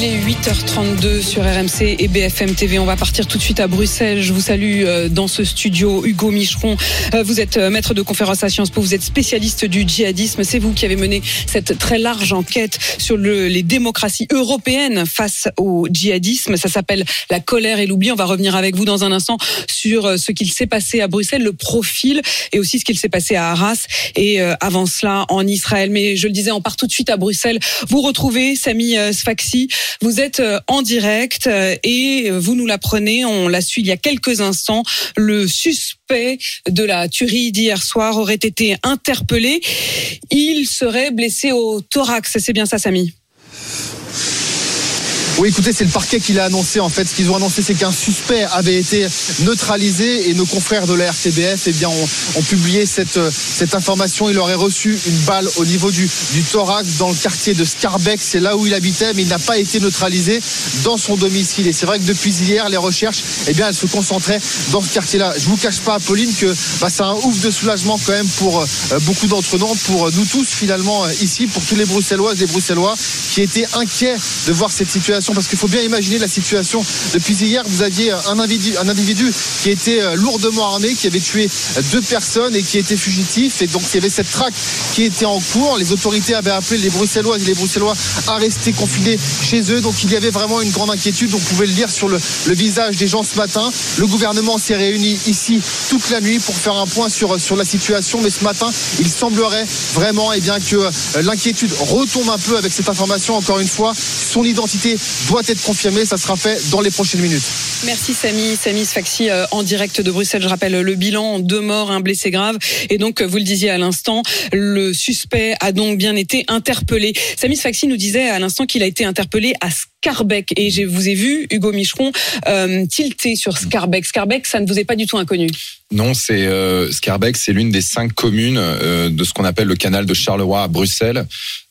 Il est 8h32 sur RMC et BFM TV. On va partir tout de suite à Bruxelles. Je vous salue euh, dans ce studio. Hugo Micheron, euh, vous êtes euh, maître de conférence à Sciences Po, vous êtes spécialiste du djihadisme. C'est vous qui avez mené cette très large enquête sur le, les démocraties européennes face au djihadisme. Ça s'appelle La colère et l'oubli. On va revenir avec vous dans un instant sur ce qu'il s'est passé à Bruxelles, le profil et aussi ce qu'il s'est passé à Arras et avant cela en Israël. Mais je le disais, on part tout de suite à Bruxelles. Vous retrouvez Sami Sfaxi. Vous êtes euh, en direct euh, et vous nous l'apprenez, on l'a su il y a quelques instants, le suspect de la tuerie d'hier soir aurait été interpellé. Il serait blessé au thorax, c'est bien ça Samy? Oui, écoutez, c'est le parquet qui l'a annoncé. En fait, ce qu'ils ont annoncé, c'est qu'un suspect avait été neutralisé et nos confrères de la RTBF, eh bien, ont, publié cette, cette information. Il aurait reçu une balle au niveau du, thorax dans le quartier de Scarbeck. C'est là où il habitait, mais il n'a pas été neutralisé dans son domicile. Et c'est vrai que depuis hier, les recherches, eh bien, elles se concentraient dans ce quartier-là. Je vous cache pas, Pauline, que bah, c'est un ouf de soulagement quand même pour euh, beaucoup d'entre nous, pour nous tous finalement euh, ici, pour tous les Bruxelloises et les Bruxellois qui étaient inquiets de voir cette situation parce qu'il faut bien imaginer la situation. Depuis hier, vous aviez un individu, un individu qui était euh, lourdement armé, qui avait tué deux personnes et qui était fugitif. Et donc, il y avait cette traque qui était en cours. Les autorités avaient appelé les Bruxellois et les Bruxellois à rester confinés chez eux. Donc, il y avait vraiment une grande inquiétude. On pouvait le lire sur le, visage des gens ce matin. Le gouvernement s'est réuni ici toute la nuit pour faire un point sur, la situation. Mais ce matin, il semblerait vraiment eh bien, que euh, l'inquiétude retombe un peu avec cette information. Encore une fois, son identité doit être confirmé. Ça sera fait dans les prochaines minutes. Merci Samy. Samy Sfaxi euh, en direct de Bruxelles. Je rappelle le bilan deux morts, un blessé grave. Et donc, vous le disiez à l'instant, le suspect a donc bien été interpellé. Samy Sfaxi nous disait à l'instant qu'il a été interpellé à Scarbeck. Et je vous ai vu, Hugo Micheron, euh, tilté sur Scarbeck. Scarbeck, ça ne vous est pas du tout inconnu non, c'est euh, Scarbeck, c'est l'une des cinq communes euh, de ce qu'on appelle le canal de Charleroi à Bruxelles.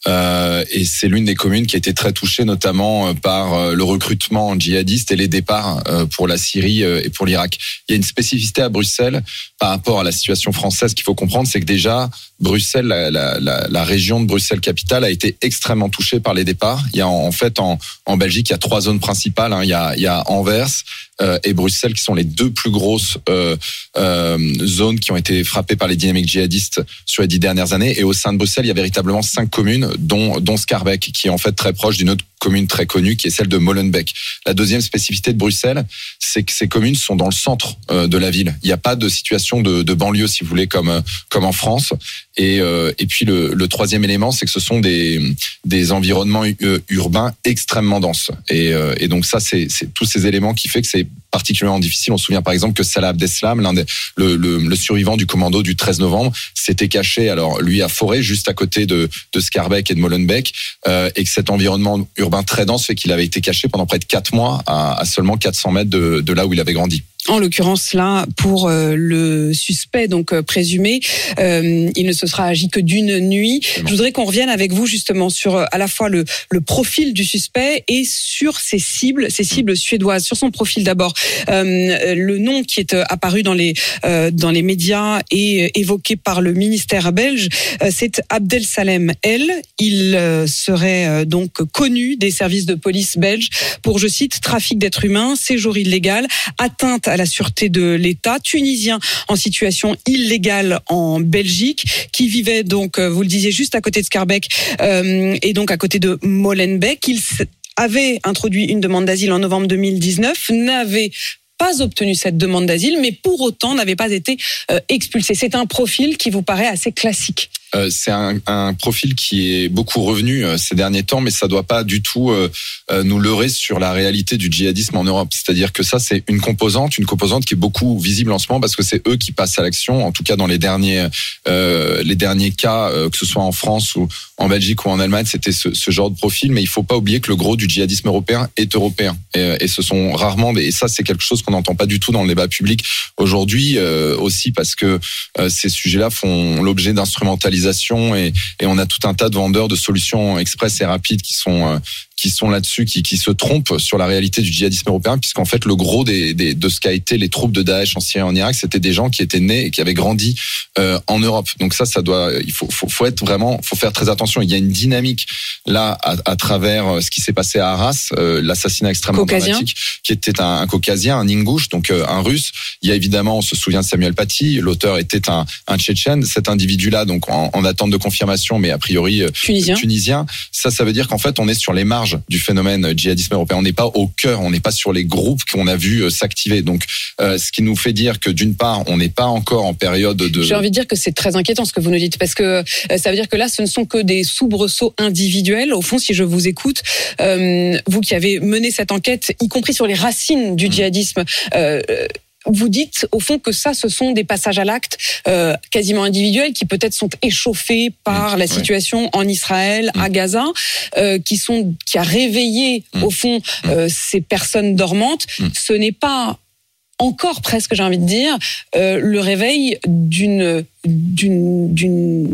Euh, et c'est l'une des communes qui a été très touchée notamment euh, par euh, le recrutement djihadiste et les départs pour la Syrie et pour l'Irak. Il y a une spécificité à Bruxelles par rapport à la situation française qu'il faut comprendre, c'est que déjà Bruxelles, la, la, la, région de Bruxelles capitale a été extrêmement touchée par les départs. Il y a en, fait en, en Belgique, il y a trois zones principales. Hein. Il, y a, il y a Anvers euh, et Bruxelles qui sont les deux plus grosses euh, euh, zones qui ont été frappées par les dynamiques djihadistes sur les dix dernières années. Et au sein de Bruxelles, il y a véritablement cinq communes, dont, dont Scarbeck, qui est en fait très proche d'une autre commune très connue qui est celle de Molenbeek. La deuxième spécificité de Bruxelles, c'est que ces communes sont dans le centre euh, de la ville. Il n'y a pas de situation de, banlieue, si vous voulez, comme euh, comme en France. Et, euh, et puis le, troisième élément, c'est que ce sont des des environnements urbains extrêmement denses. Et, et donc ça, c'est tous ces éléments qui fait que c'est particulièrement difficile. On se souvient par exemple que Salah Abdeslam, l'un des le, le, le, survivant du commando du 13 novembre, s'était caché alors lui à Forêt, juste à côté de de Scarbeck et de Molenbeek, et que cet environnement urbain très dense fait qu'il avait été caché pendant près de quatre mois à, seulement 400 mètres de là où il avait grandi en l'occurrence là pour euh, le suspect donc euh, présumé euh, il ne se sera agi que d'une nuit. Je voudrais qu'on revienne avec vous justement sur à la fois le, le profil du suspect et sur ses cibles ses cibles suédoises. Sur son profil d'abord le nom qui est apparu dans les dans les médias et évoqué par le ministère belge c'est Abdel Salem. El il serait donc connu des services de police belges pour je cite trafic d'êtres humains séjour illégal atteinte à la sûreté de l'État, tunisien en situation illégale en Belgique, qui vivait donc, euh, vous le disiez, juste à côté de Scarbeck euh, et donc à côté de Molenbeek. Il avait introduit une demande d'asile en novembre 2019, n'avait pas obtenu cette demande d'asile, mais pour autant n'avait pas été euh, expulsé. C'est un profil qui vous paraît assez classique. Euh, c'est un, profil qui est beaucoup revenu euh, ces derniers temps, mais ça doit pas du tout euh, nous leurrer sur la réalité du djihadisme en Europe. C'est-à-dire que ça, c'est une composante, une composante qui est beaucoup visible en ce moment parce que c'est eux qui passent à l'action. En tout cas, dans les derniers, les derniers cas, que ce soit en France ou en Belgique ou en Allemagne, c'était ce, genre de profil. Mais il faut pas oublier que le gros du djihadisme européen est européen, et, et ce sont rarement. Et ça, c'est quelque chose qu'on n'entend pas du tout dans le débat public aujourd'hui, aussi parce que ces sujets-là font l'objet d'instrumentalisation et, et, on a tout un tas de vendeurs de solutions express et rapides qui sont euh, qui sont là-dessus, qui, qui se trompent sur la réalité du djihadisme européen, puisqu'en fait le gros des, des, de ce qu'a été les troupes de Daesh en Syrie et en Irak, c'était des gens qui étaient nés et qui avaient grandi euh, en Europe. Donc ça, ça doit, il faut, faut, faut être vraiment, faut faire très attention. Il y a une dynamique là à, à travers euh, ce qui s'est passé à Arras, euh, l'assassinat extrêmement Caucasien. dramatique, qui était un, un caucasien, un ingouche, donc euh, un russe. Il y a évidemment, on se souvient de Samuel Paty, l'auteur était un, un tchétchène. Cet individu-là, donc en, en attente de confirmation, mais a priori euh, Tunisien. tunisien. Ça, ça veut dire qu'en fait, on est sur les marges du phénomène djihadisme européen. On n'est pas au cœur, on n'est pas sur les groupes qu'on a vu euh, s'activer. Donc, euh, ce qui nous fait dire que d'une part, on n'est pas encore en période de. J'ai envie de dire que c'est très inquiétant ce que vous nous dites, parce que euh, ça veut dire que là, ce ne sont que des soubresauts individuels. Au fond, si je vous écoute, vous qui avez mené cette enquête, y compris sur les racines du djihadisme, vous dites au fond que ça, ce sont des passages à l'acte euh, quasiment individuels qui peut-être sont échauffés par Mmh, la ouais. situation en Israël, à Mmh. Gaza, euh, qui sont qui a réveillé Mmh. au fond euh, ces personnes dormantes. Ce n'est pas encore presque, j'ai envie de dire, euh, le réveil d'une d'une d'une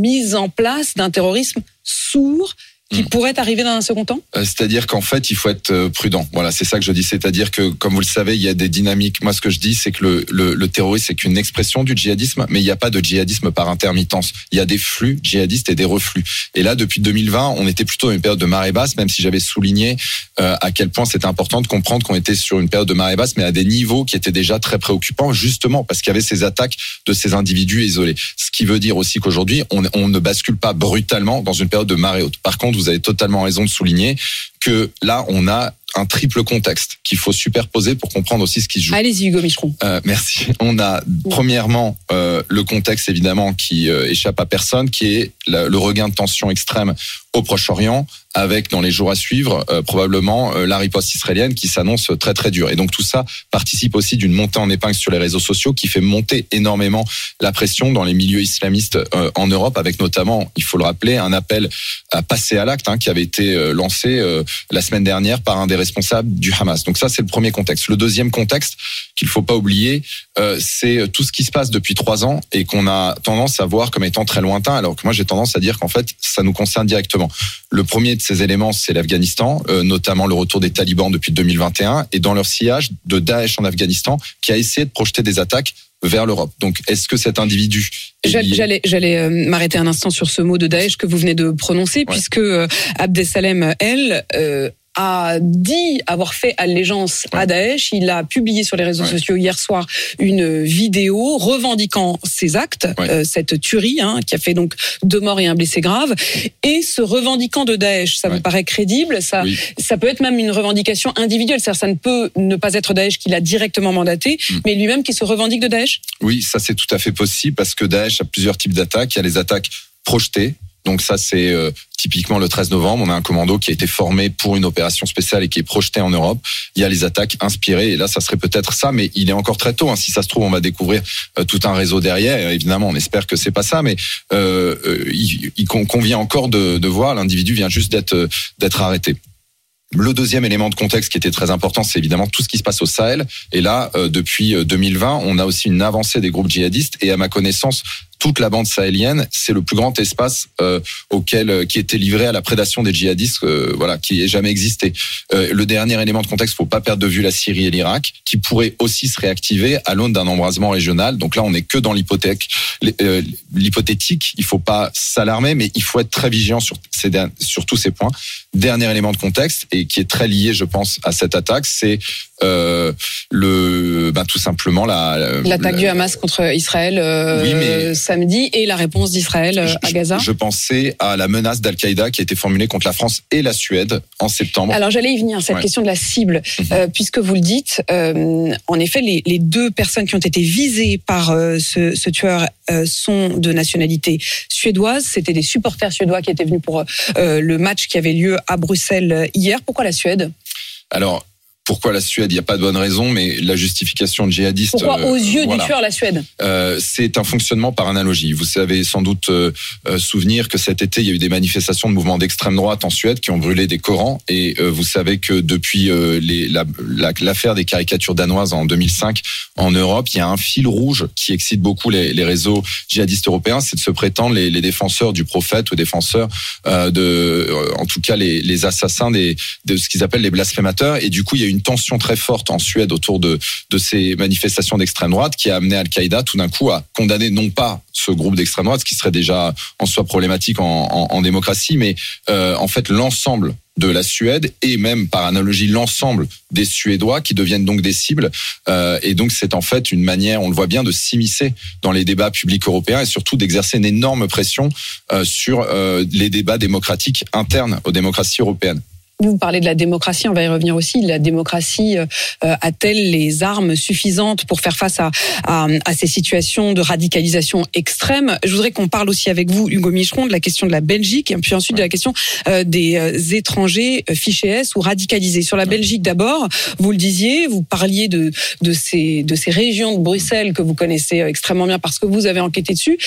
mise en place d'un terrorisme sourd qui Mm. pourrait arriver dans un second temps? Euh, C'est-à-dire qu'en fait, il faut être euh, prudent. Voilà, c'est ça que je dis. C'est-à-dire que, comme vous le savez, il y a des dynamiques. Moi, ce que je dis, c'est que le, le, le terrorisme, c'est qu'une expression du djihadisme, mais il n'y a pas de djihadisme par intermittence. Il y a des flux djihadistes et des reflux. Et là, depuis 2020, on était plutôt dans une période de marée basse, même si j'avais souligné euh, à quel point c'était important de comprendre qu'on était sur une période de marée basse, mais à des niveaux qui étaient déjà très préoccupants, justement parce qu'il y avait ces attaques de ces individus isolés. Ce qui veut dire aussi qu'aujourd'hui, on, on ne bascule pas brutalement dans une période de marée haute. Par contre, vous avez totalement raison de souligner que là, on a un triple contexte qu'il faut superposer pour comprendre aussi ce qui se joue. Allez-y, Hugo Micheron. Euh, merci. On a premièrement euh, le contexte évidemment qui euh, échappe à personne, qui est la- le regain de tension extrême au Proche-Orient, avec dans les jours à suivre euh, probablement euh, la riposte israélienne qui s'annonce très très dure. Et donc tout ça participe aussi d'une montée en épingle sur les réseaux sociaux qui fait monter énormément la pression dans les milieux islamistes euh, en Europe, avec notamment, il faut le rappeler, un appel à passer à l'acte hein, qui avait été lancé la semaine dernière par un des responsables du Hamas. Donc ça, c'est le premier contexte. Le deuxième contexte qu'il faut pas oublier, euh, c'est tout ce qui se passe depuis trois ans et qu'on a tendance à voir comme étant très lointain, alors que moi j'ai tendance à dire qu'en fait ça nous concerne directement. Le premier de ces éléments, c'est l'Afghanistan, euh, notamment le retour des talibans depuis 2021 et dans leur sillage de Daesh en Afghanistan, qui a essayé de projeter des attaques vers l'Europe. Donc, est-ce que cet individu J'allais- euh, m'arrêter un instant sur ce mot de Daesh que vous venez de prononcer, puisque Abdesalem, elle, euh, a dit avoir fait allégeance à Daesh. Il a publié sur les réseaux Ouais. sociaux hier soir une vidéo revendiquant ses actes, Ouais. euh, cette tuerie hein, qui a fait donc deux morts et un blessé grave, et se revendiquant de Daesh. Ça Ouais. vous paraît crédible Ça, Oui. ça peut être même une revendication individuelle. C'est-à-dire, ça ne peut ne pas être Daesh qui l'a directement mandaté, Mm. mais lui-même qui se revendique de Daesh? Oui, ça c'est tout à fait possible parce que Daesh a plusieurs types d'attaques. Il y a les attaques projetées. Donc ça c'est euh, typiquement le 13 novembre, on a un commando qui a été formé pour une opération spéciale et qui est projeté en Europe. Il y a les attaques inspirées et là ça serait peut-être ça, mais il est encore très tôt. hein. Si ça se trouve, on va découvrir euh, tout un réseau derrière. Évidemment, on espère que c'est pas ça, mais euh, euh, il, il con- convient encore de, de voir. L'individu vient juste d'être d'être arrêté. Le deuxième élément de contexte qui était très important, c'est évidemment tout ce qui se passe au Sahel. Et là, euh, depuis euh, 2020, on a aussi une avancée des groupes djihadistes. Et à ma connaissance, toute la bande sahélienne, c'est le plus grand espace euh, auquel euh, qui était livré à la prédation des djihadistes, euh, voilà, qui ait jamais existé. Euh, le dernier élément de contexte, faut pas perdre de vue la Syrie et l'Irak, qui pourraient aussi se réactiver à l'aune d'un embrasement régional. Donc là, on n'est que dans l'hypothèque, euh, l'hypothétique. Il faut pas s'alarmer, mais il faut être très vigilant sur ces sur tous ces points. Dernier élément de contexte et qui est très lié, je pense, à cette attaque, c'est euh, le, ben, tout simplement la L'attaque la- du Hamas contre Israël euh, Oui, mais- samedi et la réponse d'Israël euh, à Gaza. Je pensais à la menace d'Al-Qaïda qui a été formulée contre la France et la Suède en septembre. Alors j'allais y venir, cette Ouais. question de la cible, Mhm. euh, puisque vous le dites, euh, en effet, les, les deux personnes qui ont été visées par euh, ce, ce tueur sont de nationalité suédoise. C'était des supporters suédois qui étaient venus pour le match qui avait lieu à Bruxelles hier. Pourquoi la Suède? Alors, pourquoi la Suède Il n'y a pas de bonne raison, mais la justification djihadiste. Pourquoi euh, aux yeux voilà. du tueur la Suède? Euh, c'est un fonctionnement par analogie. Vous savez sans doute euh, euh, souvenir que cet été, il y a eu des manifestations de mouvements d'extrême droite en Suède qui ont brûlé des Corans. Et euh, vous savez que depuis euh, la- l'affaire des caricatures danoises en 2005 en Europe, il y a un fil rouge qui excite beaucoup les, les réseaux djihadistes européens, c'est de se prétendre les, les défenseurs du prophète ou défenseurs euh, de, euh, en tout cas les, les assassins des, de ce qu'ils appellent les blasphémateurs. Et du coup, il y a eu une tension très forte en Suède autour de, ces manifestations d'extrême droite qui a amené Al-Qaïda tout d'un coup à condamner non pas ce groupe d'extrême droite, ce qui serait déjà en soi problématique en, démocratie, mais euh, en fait l'ensemble de la Suède et même par analogie l'ensemble des Suédois qui deviennent donc des cibles. Euh, et donc c'est en fait une manière, on le voit bien, de s'immiscer dans les débats publics européens et surtout d'exercer une énorme pression euh, sur les débats démocratiques internes aux démocraties européennes. Vous parlez de la démocratie, on va y revenir aussi. La démocratie euh, a-t-elle les armes suffisantes pour faire face à, à, à ces situations de radicalisation extrême? Je voudrais qu'on parle aussi avec vous, Hugo Micheron, de la question de la Belgique et puis ensuite de la question euh, des euh, étrangers fichés S ou radicalisés. Sur la Belgique d'abord, vous le disiez, vous parliez de, de, ces, de ces régions de Bruxelles que vous connaissez extrêmement bien parce que vous avez enquêté dessus.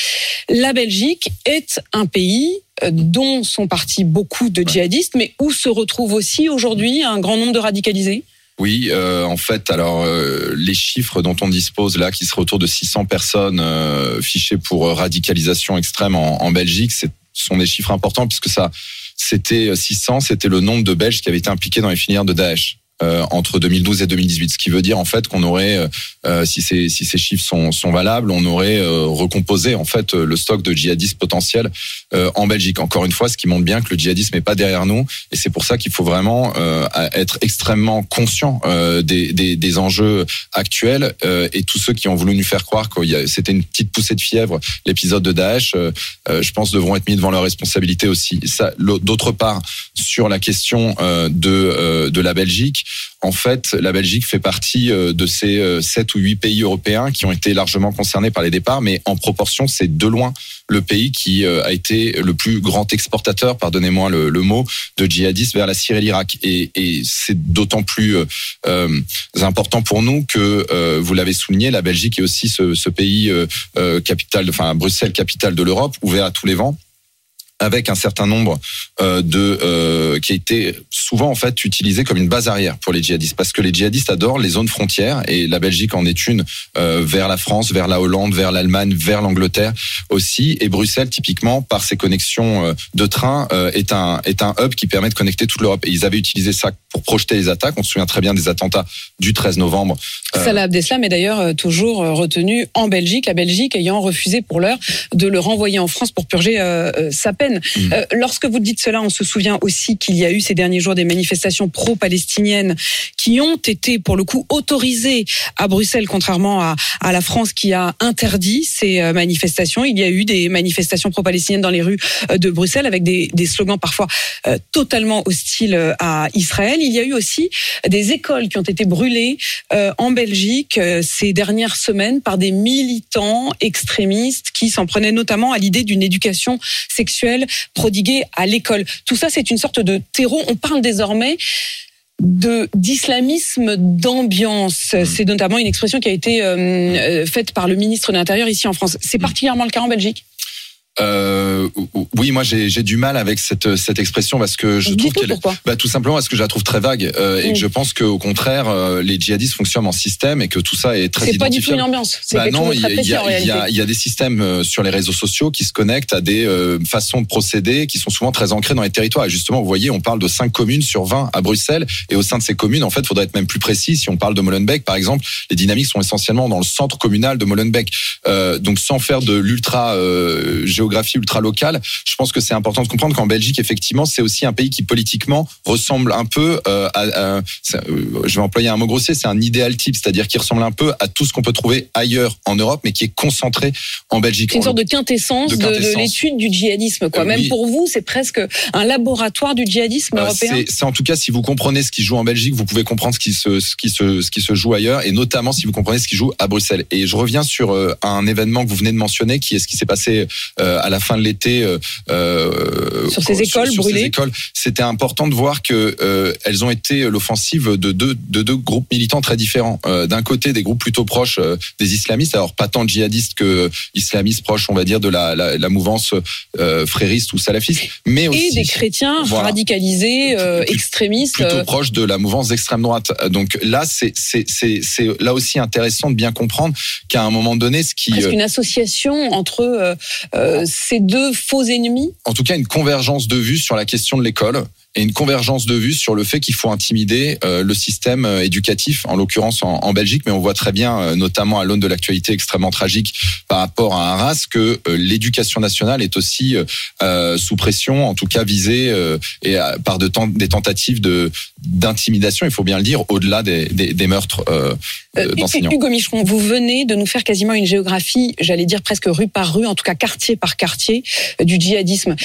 La Belgique est un pays dont sont partis beaucoup de djihadistes, mais où se retrouve aussi aujourd'hui un grand nombre de radicalisés? Oui, euh, en fait, alors euh, les chiffres dont on dispose là, qui seraient autour de 600 personnes euh, fichées pour euh, radicalisation extrême en, en Belgique, ce sont des chiffres importants puisque ça, c'était 600, c'était le nombre de Belges qui avaient été impliqués dans les filières de Daesh. Euh, entre 2012 et 2018, ce qui veut dire en fait qu'on aurait, euh, euh, si ces si ces chiffres sont sont valables, on aurait recomposé en fait le stock de djihadistes potentiels en Belgique. Encore une fois, ce qui montre bien que le djihadisme n'est pas derrière nous, et c'est pour ça qu'il faut vraiment être extrêmement conscient des, des des enjeux actuels et tous ceux qui ont voulu nous faire croire que c'était une petite poussée de fièvre l'épisode de Daesh, je pense devront être mis devant leurs responsabilités aussi. D'autre part, sur la question de de la Belgique, en fait, la Belgique fait partie euh, de ces euh, sept ou huit pays européens qui ont été largement concernés par les départs, mais en proportion, c'est de loin le pays qui euh, a été le plus grand exportateur, pardonnez-moi le, mot, de djihadistes vers la Syrie et l'Irak. Et, c'est d'autant plus euh, euh, important pour nous que, euh, vous l'avez souligné, la Belgique est aussi ce, pays euh, euh, capitale, enfin Bruxelles, capitale de l'Europe, ouvert à tous les vents avec un certain nombre euh, de euh, qui a été souvent en fait utilisé comme une base arrière pour les djihadistes parce que les djihadistes adorent les zones frontières et la Belgique en est une euh, vers la France, vers la Hollande, vers l'Allemagne, vers l'Angleterre aussi et Bruxelles typiquement par ses connexions euh, de train est un est un hub qui permet de connecter toute l'Europe et ils avaient utilisé ça pour projeter les attaques. On se souvient très bien des attentats du 13 novembre. Salah Abdeslam est d'ailleurs toujours retenu en Belgique, la Belgique ayant refusé pour l'heure de le renvoyer en France pour purger sa peine. Mmh. Euh, lorsque vous dites cela, on se souvient aussi qu'il y a eu ces derniers jours des manifestations pro-palestiniennes qui ont été pour le coup autorisées à Bruxelles, contrairement à, à la France qui a interdit ces euh, manifestations. Il y a eu des manifestations pro-palestiniennes dans les rues euh, de Bruxelles avec des, des slogans parfois totalement hostiles à Israël. Il y a eu aussi des écoles qui ont été brûlées en Belgique ces dernières semaines par des militants extrémistes qui s'en prenaient notamment à l'idée d'une éducation sexuelle prodiguée à l'école. Tout ça, c'est une sorte de terreau. On parle désormais de d'islamisme d'ambiance. C'est notamment une expression qui a été euh, faite par le ministre de l'Intérieur ici en France. C'est particulièrement le cas en Belgique? Euh, oui, moi j'ai du mal avec cette cette expression parce que je trouve qu'elle bah, tout simplement parce que je la trouve très vague euh, et mmh. que je pense qu'au contraire euh, les djihadistes fonctionnent en système et que tout ça est très C'est pas du tout une ambiance. Bah non, il y, y, a, y a des systèmes euh, sur les réseaux sociaux qui se connectent à des euh, façons de procéder qui sont souvent très ancrées dans les territoires. Et justement, vous voyez, on parle de 5 communes sur 20 à Bruxelles et au sein de ces communes, en fait, il faudrait être même plus précis. Si on parle de Molenbeek, par exemple, les dynamiques sont essentiellement dans le centre communal de Molenbeek. Euh, donc sans faire de l'ultra géographie ultra locale, je pense que c'est important de comprendre qu'en Belgique, effectivement, c'est aussi un pays qui politiquement ressemble un peu euh, à, à, je vais employer un mot grossier, c'est un idéal type, c'est-à-dire qui ressemble un peu à tout ce qu'on peut trouver ailleurs en Europe, mais qui est concentré en Belgique. C'est une sorte de quintessence de, de, de l'étude du djihadisme, quoi. Euh, Même oui. pour vous, c'est presque un laboratoire du djihadisme euh, européen. C'est en tout cas, si vous comprenez ce qui joue en Belgique, vous pouvez comprendre ce qui se, ce qui se, ce qui se joue ailleurs, et notamment si vous comprenez ce qui joue à Bruxelles. Et je reviens sur euh, un événement que vous venez de mentionner, qui est ce qui s'est passé à la fin de l'été sur ces écoles brûlées. C'était important de voir que elles ont été l'offensive de deux de deux groupes militants très différents. D'un côté, des groupes plutôt proches des islamistes, alors pas tant djihadistes que islamistes proches, on va dire, de la, la, la mouvance frériste ou salafiste, mais aussi et des chrétiens radicalisés, extrémistes, plutôt proches de la mouvance d'extrême droite. Donc là, c'est là aussi intéressant de bien comprendre qu'à un moment donné, ce qui... Est-ce qu'une association entre euh, euh, ces deux faux ennemis En tout cas, une convergence de vues sur la question de l'école et une convergence de vues sur le fait qu'il faut intimider euh, le système euh, éducatif, en l'occurrence en, en, Belgique, mais on voit très bien, euh, notamment à l'aune de l'actualité extrêmement tragique par rapport à Arras, que l'éducation nationale est aussi sous pression, en tout cas visée et par de des tentatives de d'intimidation, il faut bien le dire, au-delà des, des, des meurtres d'enseignants. Hugo Micheron, vous venez de nous faire quasiment une géographie, j'allais dire presque rue par rue, en tout cas quartier par quartier, du djihadisme.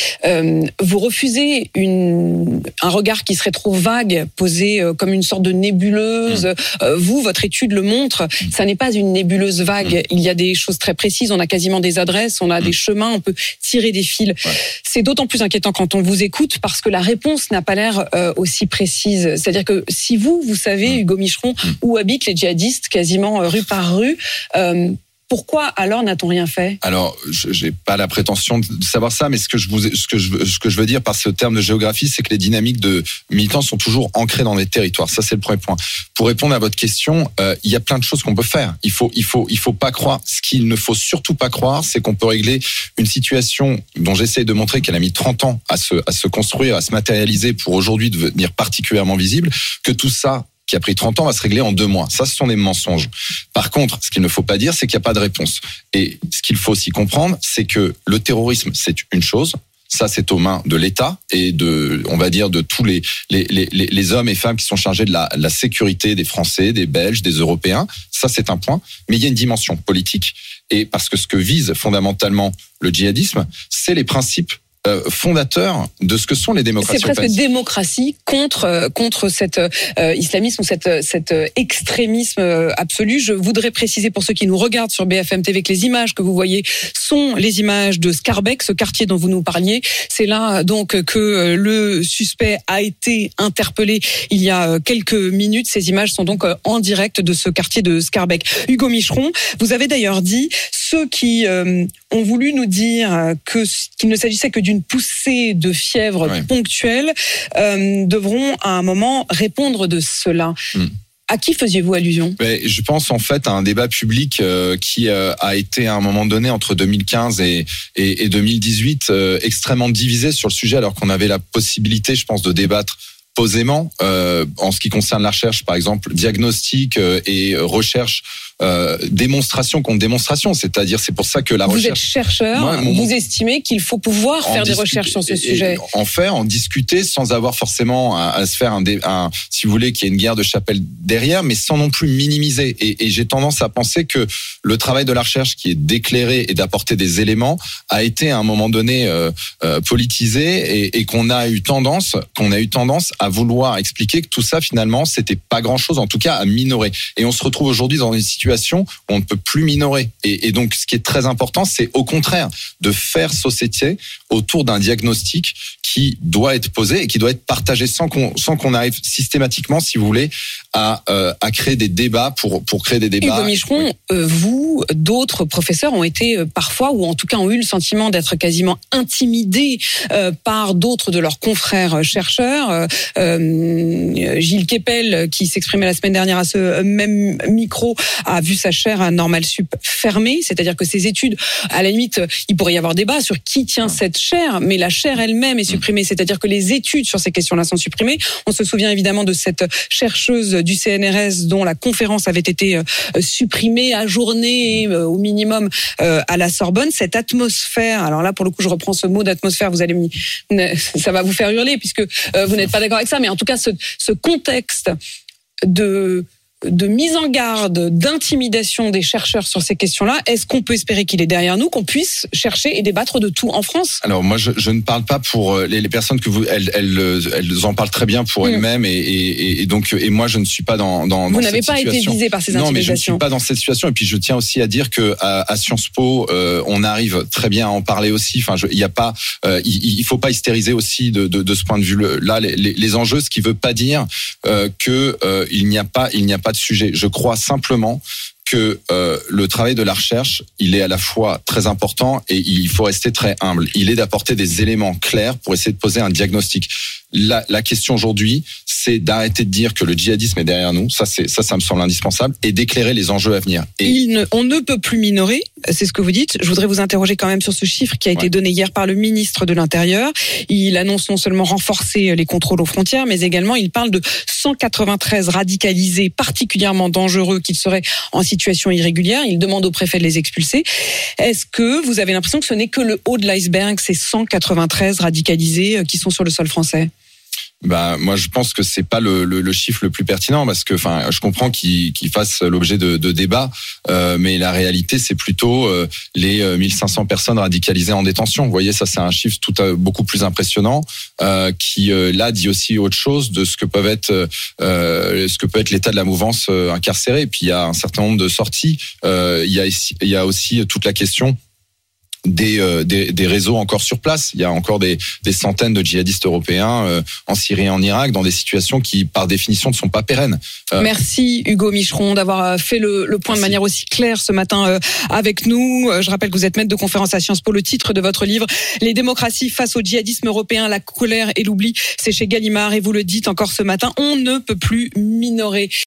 vous refusez une un regard qui serait trop vague, posé euh, comme une sorte de nébuleuse. Mm. Euh, vous, votre étude le montre, mm. ça n'est pas une nébuleuse vague. Mm. Il y a des choses très précises. On a quasiment des adresses, on a des chemins, on peut tirer des fils. C'est d'autant plus inquiétant quand on vous écoute parce que la réponse n'a pas l'air euh, aussi précise. C'est-à-dire que si vous, vous savez, Hugo Micheron, où habitent les djihadistes, quasiment rue par rue, pourquoi alors n'a-t-on rien fait? Alors, j'ai pas la prétention de savoir ça, mais ce que je vous, ce que je, ce que je veux dire par ce terme de géographie, c'est que les dynamiques de militants sont toujours ancrées dans les territoires. Ça, c'est le premier point. Pour répondre à votre question, euh, il y a plein de choses qu'on peut faire. Il faut, il faut, il faut pas croire. Ce qu'il ne faut surtout pas croire, c'est qu'on peut régler une situation dont j'essaie de montrer qu'elle a mis 30 ans à se, à se construire, à se matérialiser pour aujourd'hui devenir particulièrement visible. Que tout ça qui a pris 30 ans va se régler en deux mois. Ça, ce sont des mensonges. Par contre, ce qu'il ne faut pas dire, c'est qu'il n'y a pas de réponse. Et ce qu'il faut aussi comprendre, c'est que le terrorisme, c'est une chose. Ça, c'est aux mains de l'État et de, on va dire, de tous les, les, les, les, hommes et femmes qui sont chargés de la, la sécurité des Français, des Belges, des Européens. Ça, c'est un point. Mais il y a une dimension politique. Et parce que ce que vise fondamentalement le djihadisme, c'est les principes euh, fondateur de ce que sont les démocraties. C'est presque démocratie contre euh, contre cet euh, islamisme ou cet, cet extrémisme absolu. Je voudrais préciser pour ceux qui nous regardent sur BFM TV que les images que vous voyez sont les images de Scarbeck, ce quartier dont vous nous parliez. C'est là donc que le suspect a été interpellé il y a quelques minutes. Ces images sont donc en direct de ce quartier de Scarbeck. Hugo Micheron, vous avez d'ailleurs dit ceux qui ont voulu nous dire que qu'il ne s'agissait que d'une une poussée de fièvre ponctuelle euh, devront à un moment répondre de cela. Hmm. À qui faisiez-vous allusion? Ben, Je pense en fait à un débat public euh, qui euh, a été à un moment donné entre 2015 et, et, et 2018 extrêmement divisé sur le sujet alors qu'on avait la possibilité, je pense, de débattre posément en ce qui concerne la recherche, par exemple, diagnostic et recherche euh, démonstration contre démonstration. C'est-à-dire, c'est pour ça que la vous recherche. Vous êtes chercheur, vous estimez qu'il faut pouvoir faire des recherches sur ce sujet. En faire, en discuter, sans avoir forcément à, se faire un, un, si vous voulez, qu'il y ait une guerre de chapelle derrière, mais sans non plus minimiser. Et, et j'ai tendance à penser que le travail de la recherche, qui est d'éclairer et d'apporter des éléments, a été à un moment donné euh, euh, politisé et, et qu'on a eu tendance, qu'on a eu tendance à vouloir expliquer que tout ça finalement, c'était pas grand-chose, en tout cas à minorer. Et on se retrouve aujourd'hui dans une situation situation où on ne peut plus minorer. Et, et donc, ce qui est très important, c'est au contraire de faire société autour d'un diagnostic qui doit être posé et qui doit être partagé sans qu'on sans qu'on arrive systématiquement, si vous voulez, à, euh, à créer des débats pour pour créer des débats. Et Micheron, euh, vous, d'autres professeurs ont été euh, parfois, ou en tout cas ont eu le sentiment d'être quasiment intimidés par d'autres de leurs confrères chercheurs. Gilles Kepel, qui s'exprimait la semaine dernière à ce même micro, a vu sa chaire à Normal Sup fermée, c'est-à-dire que ses études, à la limite, il pourrait y avoir débat sur qui tient cette chaire, mais la chaire elle-même est supprimée, c'est-à-dire que les études sur ces questions-là sont supprimées. On se souvient évidemment de cette chercheuse du CNRS dont la conférence avait été euh, supprimée, ajournée euh, au minimum euh, à la Sorbonne. Cette atmosphère, alors là pour le coup je reprends ce mot d'atmosphère, vous allez me, ça va vous faire hurler puisque vous n'êtes pas d'accord avec ça, mais en tout cas ce, ce contexte de de mise en garde, d'intimidation des chercheurs sur ces questions-là, est-ce qu'on peut espérer qu'il est derrière nous, qu'on puisse chercher et débattre de tout en France? Alors moi, je, je, ne parle pas pour les, les personnes que vous, elles, elles, elles, en parlent très bien pour mmh. elles-mêmes et, et, et, donc et moi, je ne suis pas dans. dans vous n'avez pas été visé par ces intimidations. Non, mais je ne suis pas dans cette situation. Et puis je tiens aussi à dire que à, à Sciences Po, euh, on arrive très bien à en parler aussi. Enfin, il n'y a pas, euh, il, il, faut pas hystériser aussi de, de, de ce point de vue-là les, les, les, enjeux, ce qui veut pas dire euh, que euh, il n'y a pas, il n'y a pas sujet. Je crois simplement que euh, le travail de la recherche, il est à la fois très important et il faut rester très humble. Il est d'apporter des éléments clairs pour essayer de poser un diagnostic. La, la question aujourd'hui, c'est d'arrêter de dire que le djihadisme est derrière nous. Ça, c'est ça, ça me semble indispensable, et d'éclairer les enjeux à venir. Et Il ne, on ne peut plus minorer, c'est ce que vous dites. Je voudrais vous interroger quand même sur ce chiffre qui a été ouais. donné hier par le ministre de l'Intérieur. Il annonce non seulement renforcer les contrôles aux frontières, mais également il parle de 193 radicalisés particulièrement dangereux qui seraient en situation irrégulière. Il demande au préfet de les expulser. Est-ce que vous avez l'impression que ce n'est que le haut de l'iceberg, ces 193 radicalisés qui sont sur le sol français? Bah, moi, je pense que c'est pas le, le, le, chiffre le plus pertinent parce que, enfin, je comprends qu'il qu fasse l'objet de, de débats, euh, mais la réalité, c'est plutôt euh, les 1500 personnes radicalisées en détention. Vous voyez, ça, c'est un chiffre tout à, beaucoup plus impressionnant euh, qui là dit aussi autre chose de ce que peuvent être, ce que peut être l'état de la mouvance incarcérée. Puis il y a un certain nombre de sorties. il y a il y a aussi toute la question des, euh, des, des, réseaux encore sur place. Il y a encore des, des centaines de djihadistes européens euh, en Syrie et en Irak dans des situations qui, par définition, ne sont pas pérennes. Euh... Merci Hugo Micheron d'avoir fait le, le point Merci. de manière aussi claire ce matin euh, avec nous. Je rappelle que vous êtes maître de conférence à Sciences Po. Le titre de votre livre, Les démocraties face au djihadisme européen, la colère et l'oubli, c'est chez Gallimard et vous le dites encore ce matin, on ne peut plus minorer